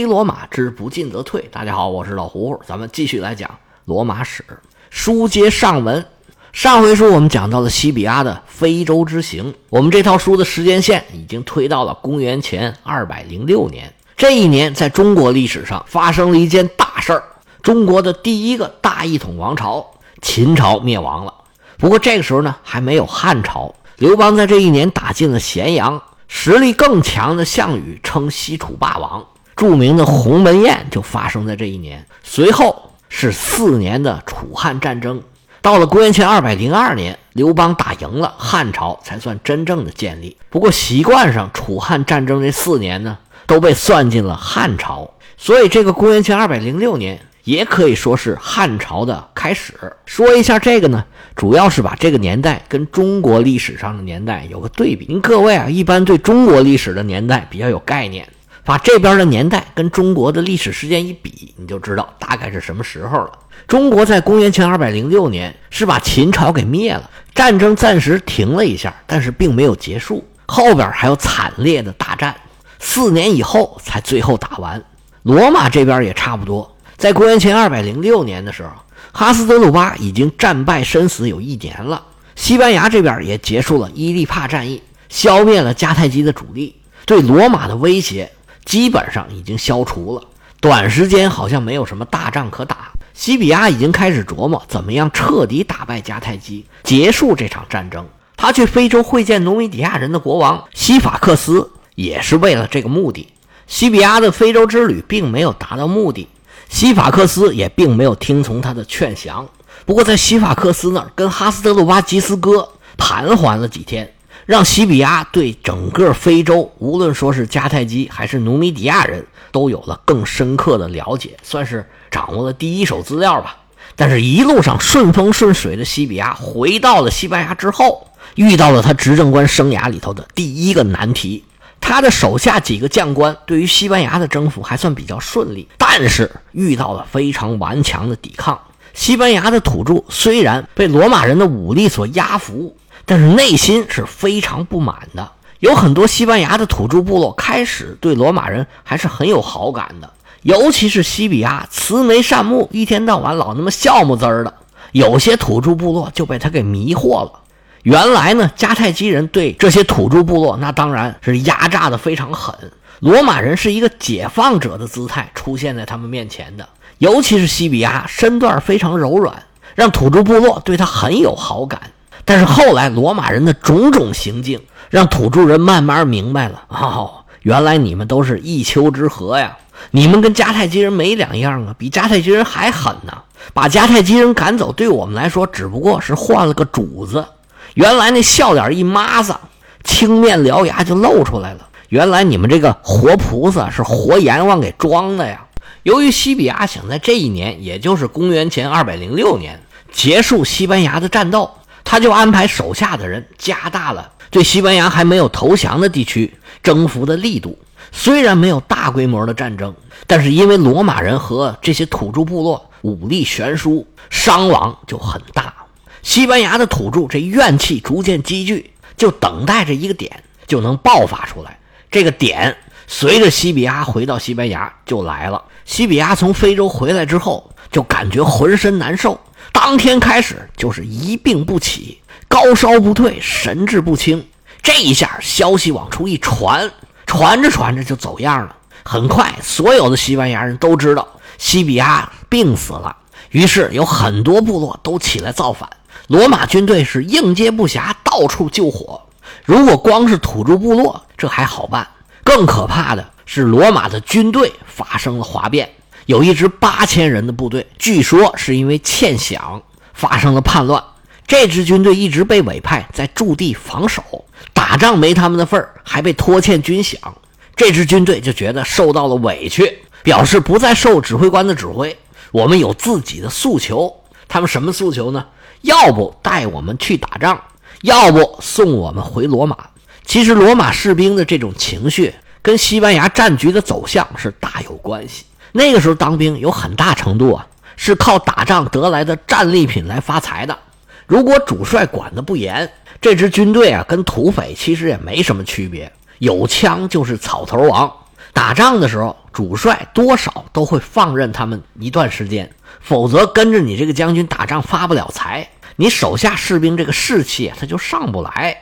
非罗马之不进则退。大家好，我是老胡胡，咱们继续来讲罗马史。书接上文，上回书我们讲到了西比亚的非洲之行。我们这套书的时间线已经推到了公元前二百零六年。这一年，在中国历史上发生了一件大事儿：中国的第一个大一统王朝秦朝灭亡了。不过这个时候呢，还没有汉朝。刘邦在这一年打进了咸阳，实力更强的项羽称西楚霸王。著名的鸿门宴就发生在这一年，随后是四年的楚汉战争。到了公元前二百零二年，刘邦打赢了，汉朝才算真正的建立。不过习惯上，楚汉战争这四年呢，都被算进了汉朝，所以这个公元前二百零六年也可以说是汉朝的开始。说一下这个呢，主要是把这个年代跟中国历史上的年代有个对比。您各位啊，一般对中国历史的年代比较有概念。把这边的年代跟中国的历史事件一比，你就知道大概是什么时候了。中国在公元前二百零六年是把秦朝给灭了，战争暂时停了一下，但是并没有结束，后边还有惨烈的大战，四年以后才最后打完。罗马这边也差不多，在公元前二百零六年的时候，哈斯德鲁巴已经战败身死有一年了，西班牙这边也结束了伊利帕战役，消灭了迦太基的主力，对罗马的威胁。基本上已经消除了，短时间好像没有什么大仗可打。西比亚已经开始琢磨怎么样彻底打败迦太基，结束这场战争。他去非洲会见努米底亚人的国王西法克斯，也是为了这个目的。西比亚的非洲之旅并没有达到目的，西法克斯也并没有听从他的劝降。不过在西法克斯那儿，跟哈斯德鲁巴吉斯哥盘桓了几天。让西比亚对整个非洲，无论说是迦太基还是努米底亚人，都有了更深刻的了解，算是掌握了第一手资料吧。但是，一路上顺风顺水的西比亚，回到了西班牙之后，遇到了他执政官生涯里头的第一个难题。他的手下几个将官对于西班牙的征服还算比较顺利，但是遇到了非常顽强的抵抗。西班牙的土著虽然被罗马人的武力所压服。但是内心是非常不满的，有很多西班牙的土著部落开始对罗马人还是很有好感的，尤其是西比亚慈眉善目，一天到晚老那么笑么滋儿的，有些土著部落就被他给迷惑了。原来呢，迦太基人对这些土著部落那当然是压榨的非常狠，罗马人是一个解放者的姿态出现在他们面前的，尤其是西比亚身段非常柔软，让土著部落对他很有好感。但是后来，罗马人的种种行径让土著人慢慢明白了：哦，原来你们都是一丘之貉呀！你们跟迦太基人没两样啊，比迦太基人还狠呢！把迦太基人赶走，对我们来说只不过是换了个主子。原来那笑脸一抹子，青面獠牙就露出来了。原来你们这个活菩萨是活阎王给装的呀！由于西比亚想在这一年，也就是公元前二百零六年结束西班牙的战斗。他就安排手下的人加大了对西班牙还没有投降的地区征服的力度。虽然没有大规模的战争，但是因为罗马人和这些土著部落武力悬殊，伤亡就很大。西班牙的土著这怨气逐渐积聚，就等待着一个点就能爆发出来。这个点随着西比亚回到西班牙就来了。西比亚从非洲回来之后，就感觉浑身难受。当天开始就是一病不起，高烧不退，神志不清。这一下消息往出一传，传着传着就走样了。很快，所有的西班牙人都知道西比亚病死了，于是有很多部落都起来造反。罗马军队是应接不暇，到处救火。如果光是土著部落，这还好办；更可怕的是，罗马的军队发生了哗变。有一支八千人的部队，据说是因为欠饷发生了叛乱。这支军队一直被委派在驻地防守，打仗没他们的份儿，还被拖欠军饷。这支军队就觉得受到了委屈，表示不再受指挥官的指挥。我们有自己的诉求。他们什么诉求呢？要不带我们去打仗，要不送我们回罗马。其实罗马士兵的这种情绪跟西班牙战局的走向是大有关系。那个时候当兵有很大程度啊，是靠打仗得来的战利品来发财的。如果主帅管得不严，这支军队啊跟土匪其实也没什么区别，有枪就是草头王。打仗的时候，主帅多少都会放任他们一段时间，否则跟着你这个将军打仗发不了财，你手下士兵这个士气他就上不来。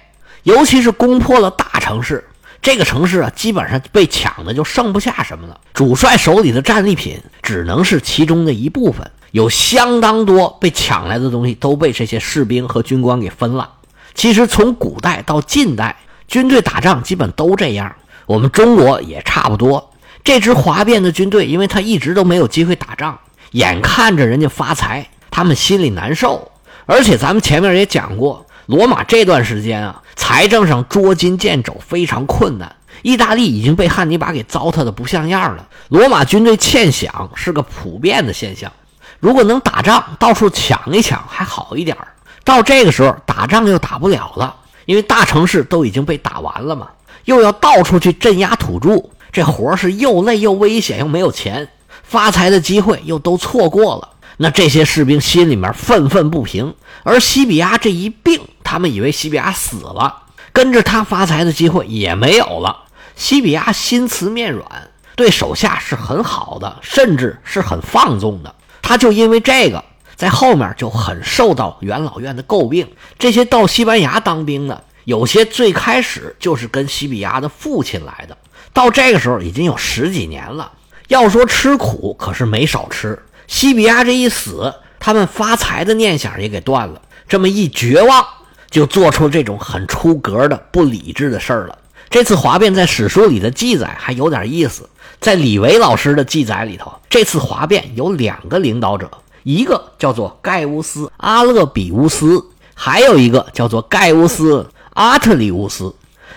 尤其是攻破了大城市，这个城市啊，基本上被抢的就剩不下什么了。主帅手里的战利品只能是其中的一部分，有相当多被抢来的东西都被这些士兵和军官给分了。其实从古代到近代，军队打仗基本都这样。我们中国也差不多。这支哗变的军队，因为他一直都没有机会打仗，眼看着人家发财，他们心里难受。而且咱们前面也讲过，罗马这段时间啊，财政上捉襟见肘，非常困难。意大利已经被汉尼拔给糟蹋的不像样了，罗马军队欠饷是个普遍的现象。如果能打仗，到处抢一抢还好一点到这个时候，打仗又打不了了，因为大城市都已经被打完了嘛。又要到处去镇压土著，这活是又累又危险，又没有钱，发财的机会又都错过了。那这些士兵心里面愤愤不平。而西比亚这一病，他们以为西比亚死了，跟着他发财的机会也没有了。西比亚心慈面软，对手下是很好的，甚至是很放纵的。他就因为这个，在后面就很受到元老院的诟病。这些到西班牙当兵的。有些最开始就是跟西比亚的父亲来的，到这个时候已经有十几年了。要说吃苦，可是没少吃。西比亚这一死，他们发财的念想也给断了。这么一绝望，就做出这种很出格的不理智的事儿了。这次哗变在史书里的记载还有点意思，在李维老师的记载里头，这次哗变有两个领导者，一个叫做盖乌斯·阿勒比乌斯，还有一个叫做盖乌斯。阿特里乌斯，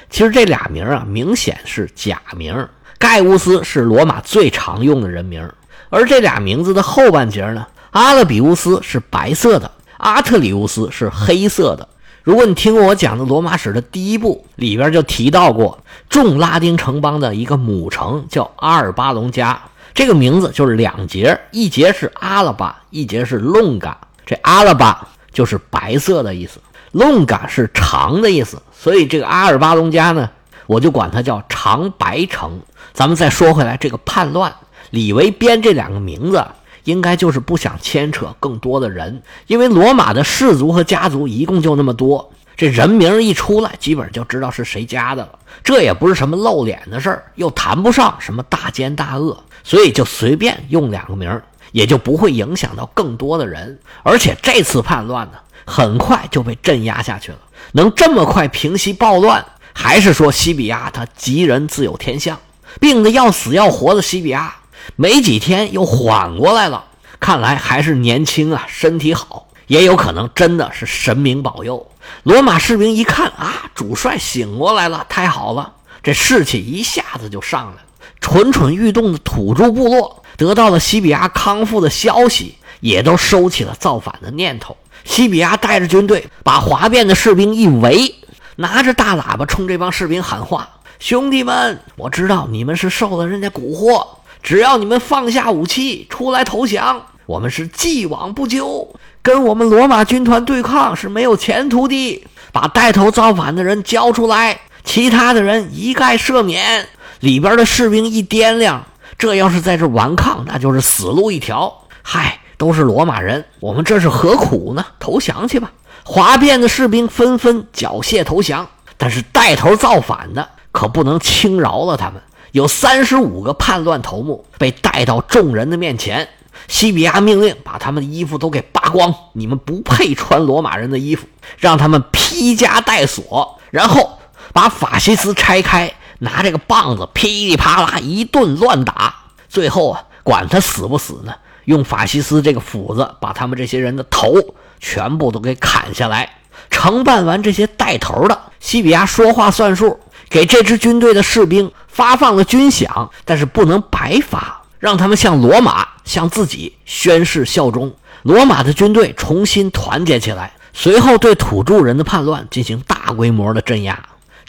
其实这俩名啊，明显是假名。盖乌斯是罗马最常用的人名，而这俩名字的后半截呢，阿勒比乌斯是白色的，阿特里乌斯是黑色的。如果你听过我讲的罗马史的第一部，里边就提到过，众拉丁城邦的一个母城叫阿尔巴隆加，这个名字就是两节，一节是阿拉巴，一节是隆嘎。这阿拉巴就是白色的意思。隆嘎是长的意思，所以这个阿尔巴隆加呢，我就管它叫长白城。咱们再说回来，这个叛乱，李维编这两个名字，应该就是不想牵扯更多的人，因为罗马的氏族和家族一共就那么多，这人名一出来，基本就知道是谁家的了。这也不是什么露脸的事儿，又谈不上什么大奸大恶，所以就随便用两个名，也就不会影响到更多的人。而且这次叛乱呢。很快就被镇压下去了。能这么快平息暴乱，还是说西比亚他吉人自有天相？病得要死要活的西比亚，没几天又缓过来了。看来还是年轻啊，身体好，也有可能真的是神明保佑。罗马士兵一看啊，主帅醒过来了，太好了，这士气一下子就上来了。蠢蠢欲动的土著部落得到了西比亚康复的消息，也都收起了造反的念头。西比亚带着军队把哗变的士兵一围，拿着大喇叭冲这帮士兵喊话：“兄弟们，我知道你们是受了人家蛊惑，只要你们放下武器出来投降，我们是既往不咎。跟我们罗马军团对抗是没有前途的。把带头造反的人交出来，其他的人一概赦免。”里边的士兵一掂量，这要是在这顽抗，那就是死路一条。嗨！都是罗马人，我们这是何苦呢？投降去吧！哗变的士兵纷纷缴械投降，但是带头造反的可不能轻饶了他们。有三十五个叛乱头目被带到众人的面前，西比亚命令把他们的衣服都给扒光，你们不配穿罗马人的衣服，让他们披枷带锁，然后把法西斯拆开，拿这个棒子噼里啪啦一顿乱打，最后啊，管他死不死呢。用法西斯这个斧子把他们这些人的头全部都给砍下来。承办完这些带头的，西比亚说话算数，给这支军队的士兵发放了军饷，但是不能白发，让他们向罗马、向自己宣誓效忠。罗马的军队重新团结起来，随后对土著人的叛乱进行大规模的镇压。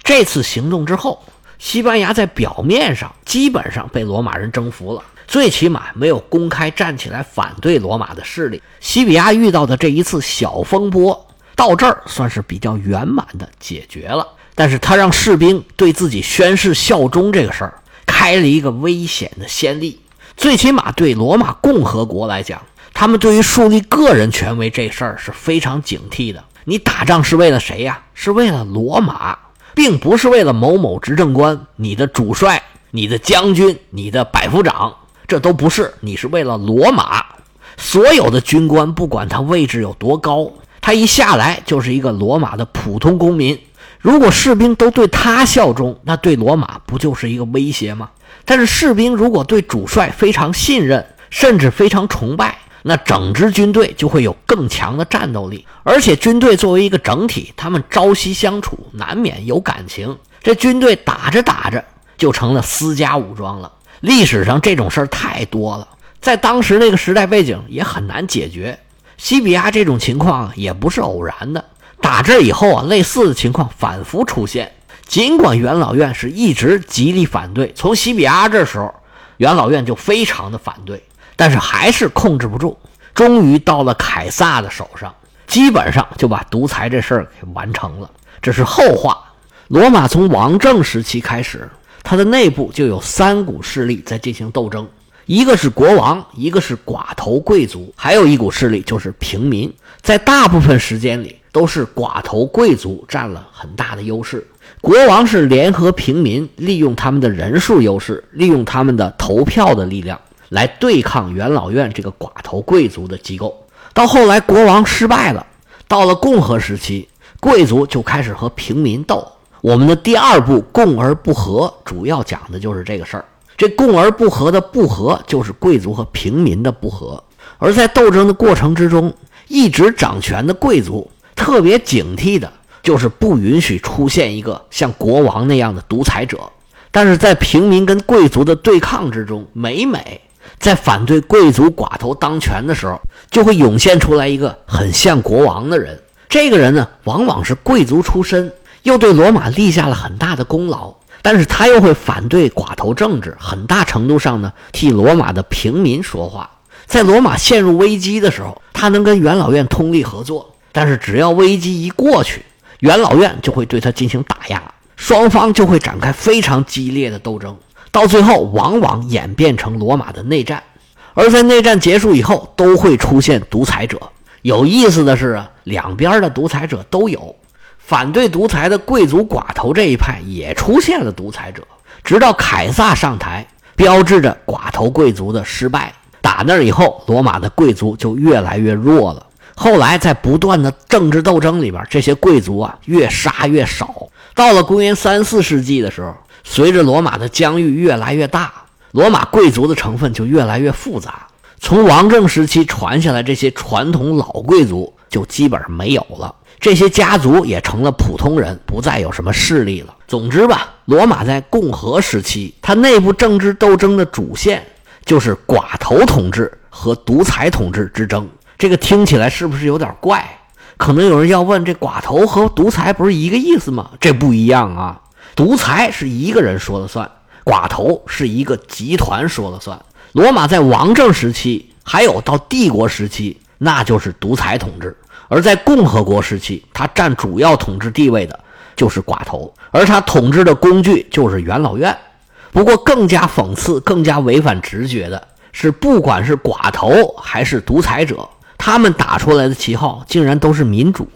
这次行动之后，西班牙在表面上基本上被罗马人征服了。最起码没有公开站起来反对罗马的势力。西比亚遇到的这一次小风波到这儿算是比较圆满的解决了，但是他让士兵对自己宣誓效忠这个事儿开了一个危险的先例。最起码对罗马共和国来讲，他们对于树立个人权威这事儿是非常警惕的。你打仗是为了谁呀？是为了罗马，并不是为了某某执政官、你的主帅、你的将军、你的百夫长，这都不是。你是为了罗马。所有的军官，不管他位置有多高，他一下来就是一个罗马的普通公民。如果士兵都对他效忠，那对罗马不就是一个威胁吗？但是士兵如果对主帅非常信任，甚至非常崇拜，那整支军队就会有更强的战斗力。而且军队作为一个整体，他们朝夕相处，难免有感情。这军队打着打着就成了私家武装了。历史上这种事儿太多了，在当时那个时代背景也很难解决。西比亚这种情况也不是偶然的。打这以后啊，类似的情况反复出现。尽管元老院是一直极力反对，从西比阿这时候，元老院就非常的反对，但是还是控制不住。终于到了凯撒的手上，基本上就把独裁这事儿给完成了。这是后话。罗马从王政时期开始，它的内部就有三股势力在进行斗争。一个是国王，一个是寡头贵族，还有一股势力就是平民。在大部分时间里，都是寡头贵族占了很大的优势。国王是联合平民，利用他们的人数优势，利用他们的投票的力量来对抗元老院这个寡头贵族的机构。到后来，国王失败了，到了共和时期，贵族就开始和平民斗。我们的第二部《共而不和》主要讲的就是这个事儿。这共而不和的不和，就是贵族和平民的不和。而在斗争的过程之中，一直掌权的贵族特别警惕的，就是不允许出现一个像国王那样的独裁者。但是在平民跟贵族的对抗之中，每每在反对贵族寡头当权的时候，就会涌现出来一个很像国王的人。这个人呢，往往是贵族出身，又对罗马立下了很大的功劳。但是他又会反对寡头政治，很大程度上呢替罗马的平民说话。在罗马陷入危机的时候，他能跟元老院通力合作。但是只要危机一过去，元老院就会对他进行打压，双方就会展开非常激烈的斗争，到最后往往演变成罗马的内战。而在内战结束以后，都会出现独裁者。有意思的是，两边的独裁者都有。反对独裁的贵族寡头这一派也出现了独裁者，直到凯撒上台，标志着寡头贵族的失败。打那以后，罗马的贵族就越来越弱了。后来在不断的政治斗争里边，这些贵族啊越杀越少。到了公元三四世纪的时候，随着罗马的疆域越来越大，罗马贵族的成分就越来越复杂。从王政时期传下来这些传统老贵族就基本上没有了。这些家族也成了普通人，不再有什么势力了。总之吧，罗马在共和时期，它内部政治斗争的主线就是寡头统治和独裁统治之争。这个听起来是不是有点怪？可能有人要问：这寡头和独裁不是一个意思吗？这不一样啊！独裁是一个人说了算，寡头是一个集团说了算。罗马在王政时期，还有到帝国时期，那就是独裁统治。而在共和国时期，他占主要统治地位的就是寡头，而他统治的工具就是元老院。不过，更加讽刺、更加违反直觉的是，不管是寡头还是独裁者，他们打出来的旗号竟然都是民主。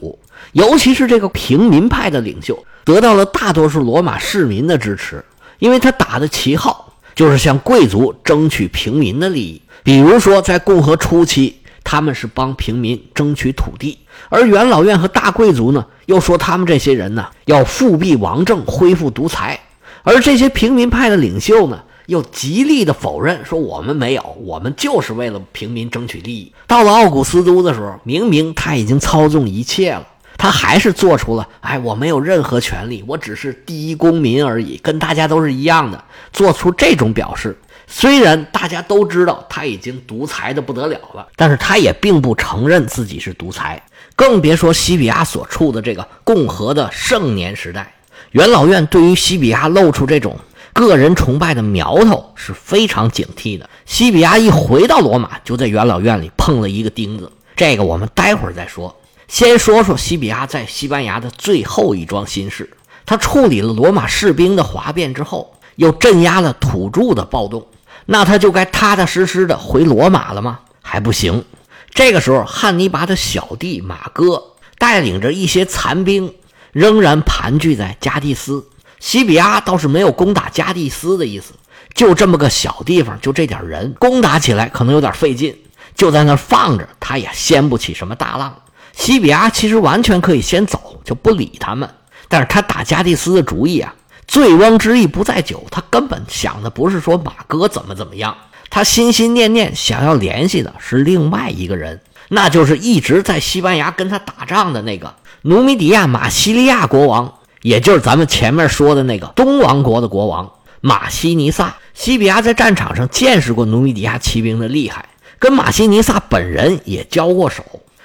尤其是这个平民派的领袖，得到了大多数罗马市民的支持，因为他打的旗号就是向贵族争取平民的利益。比如说，在共和初期。他们是帮平民争取土地，而元老院和大贵族呢，又说他们这些人呢要复辟王政，恢复独裁。而这些平民派的领袖呢，又极力的否认，说我们没有，我们就是为了平民争取利益。到了奥古斯都的时候，明明他已经操纵一切了，他还是做出了，哎，我没有任何权利，我只是第一公民而已，跟大家都是一样的，做出这种表示。虽然大家都知道他已经独裁的不得了了，但是他也并不承认自己是独裁，更别说西比亚所处的这个共和的盛年时代。元老院对于西比亚露出这种个人崇拜的苗头是非常警惕的。西比亚一回到罗马，就在元老院里碰了一个钉子，这个我们待会儿再说。先说说西比亚在西班牙的最后一桩心事，他处理了罗马士兵的哗变之后。又镇压了土著的暴动，那他就该踏踏实实的回罗马了吗？还不行。这个时候，汉尼拔的小弟马哥带领着一些残兵，仍然盘踞在加蒂斯。西比阿倒是没有攻打加蒂斯的意思，就这么个小地方，就这点人，攻打起来可能有点费劲，就在那放着，他也掀不起什么大浪。西比阿其实完全可以先走，就不理他们。但是他打加蒂斯的主意啊，醉翁之意不在酒，他根本想的不是说马哥怎么怎么样，他心心念念想要联系的是另外一个人，那就是一直在西班牙跟他打仗的那个努米底亚马西利亚国王，也就是咱们前面说的那个东王国的国王马西尼萨。西比亚在战场上见识过努米底亚骑兵的厉害，跟马西尼萨本人也交过手。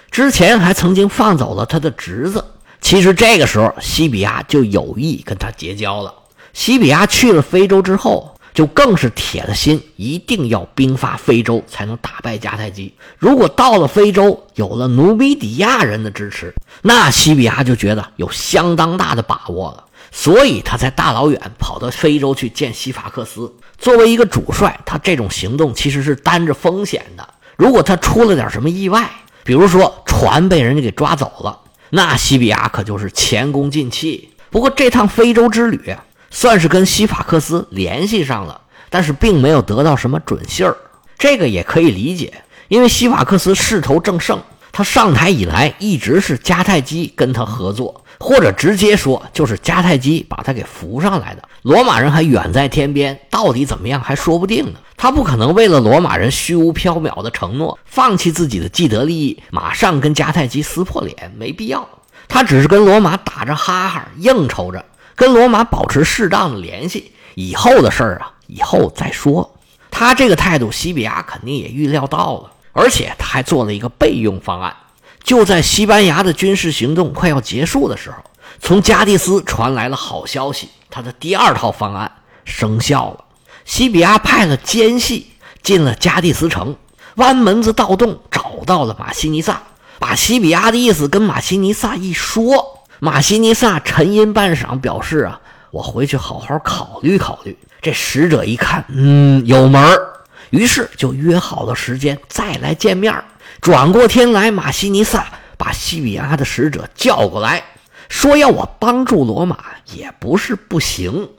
之前还曾经放走了他的侄子，其实这个时候西比亚就有意跟他结交了。西比亚去了非洲之后，就更是铁了心，一定要兵发非洲才能打败迦太基。如果到了非洲，有了努米底亚人的支持，那西比亚就觉得有相当大的把握了。所以他才大老远跑到非洲去见西法克斯。作为一个主帅，他这种行动其实是担着风险的。如果他出了点什么意外，比如说船被人家给抓走了，那西比亚可就是前功尽弃。不过这趟非洲之旅算是跟西法克斯联系上了，但是并没有得到什么准信儿。这个也可以理解，因为西法克斯势头正盛，他上台以来一直是迦太基跟他合作，或者直接说就是迦太基把他给扶上来的。罗马人还远在天边，到底怎么样还说不定呢。他不可能为了罗马人虚无缥缈的承诺，放弃自己的既得利益，马上跟迦太基撕破脸，没必要。他只是跟罗马打着哈哈，应酬着，跟罗马保持适当的联系。以后的事儿啊，以后再说。他这个态度，西比亚肯定也预料到了，而且他还做了一个备用方案。就在西班牙的军事行动快要结束的时候，从加的斯传来了好消息。他的第二套方案生效了，西比亚派了奸细进了加的斯城，弯门子盗洞找到了马西尼萨，把西比亚的意思跟马西尼萨一说，马西尼萨沉吟半晌，表示啊，我回去好好考虑考虑。这使者一看，嗯，有门儿，于是就约好了时间再来见面。转过天来，马西尼萨把西比亚的使者叫过来。说要我帮助罗马也不是不行，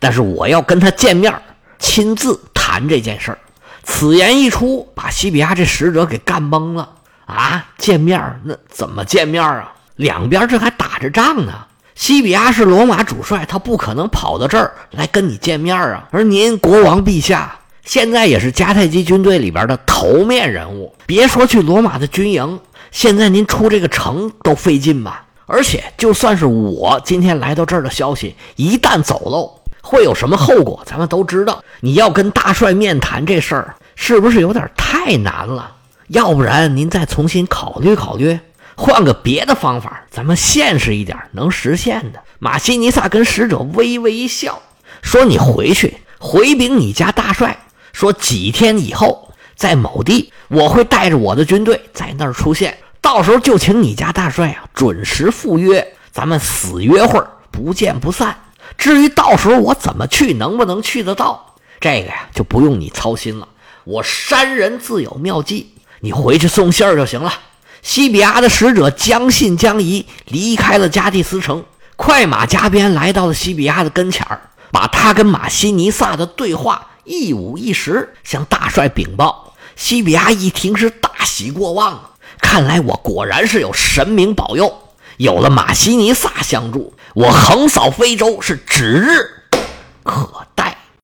但是我要跟他见面，亲自谈这件事儿。此言一出，把西比亚这使者给干懵了啊！见面那怎么见面啊？两边这还打着仗呢。西比亚是罗马主帅，他不可能跑到这儿来跟你见面啊。而您国王陛下现在也是迦太基军队里边的头面人物，别说去罗马的军营，现在您出这个城都费劲吧？而且，就算是我今天来到这儿的消息一旦走漏，会有什么后果？咱们都知道。你要跟大帅面谈这事儿，是不是有点太难了？要不然您再重新考虑考虑，换个别的方法，咱们现实一点，能实现的。马西尼萨跟使者微微一笑，说：“你回去回禀你家大帅，说几天以后在某地，我会带着我的军队在那儿出现。”到时候就请你家大帅啊准时赴约，咱们死约会不见不散。至于到时候我怎么去，能不能去得到，这个呀就不用你操心了。我山人自有妙计，你回去送信儿就行了。西比亚的使者将信将疑，离开了加蒂斯城，快马加鞭来到了西比亚的跟前儿，把他跟马西尼萨的对话一五一十向大帅禀报。西比亚一听是大喜过望。看来我果然是有神明保佑，有了马西尼萨相助，我横扫非洲是指日可待。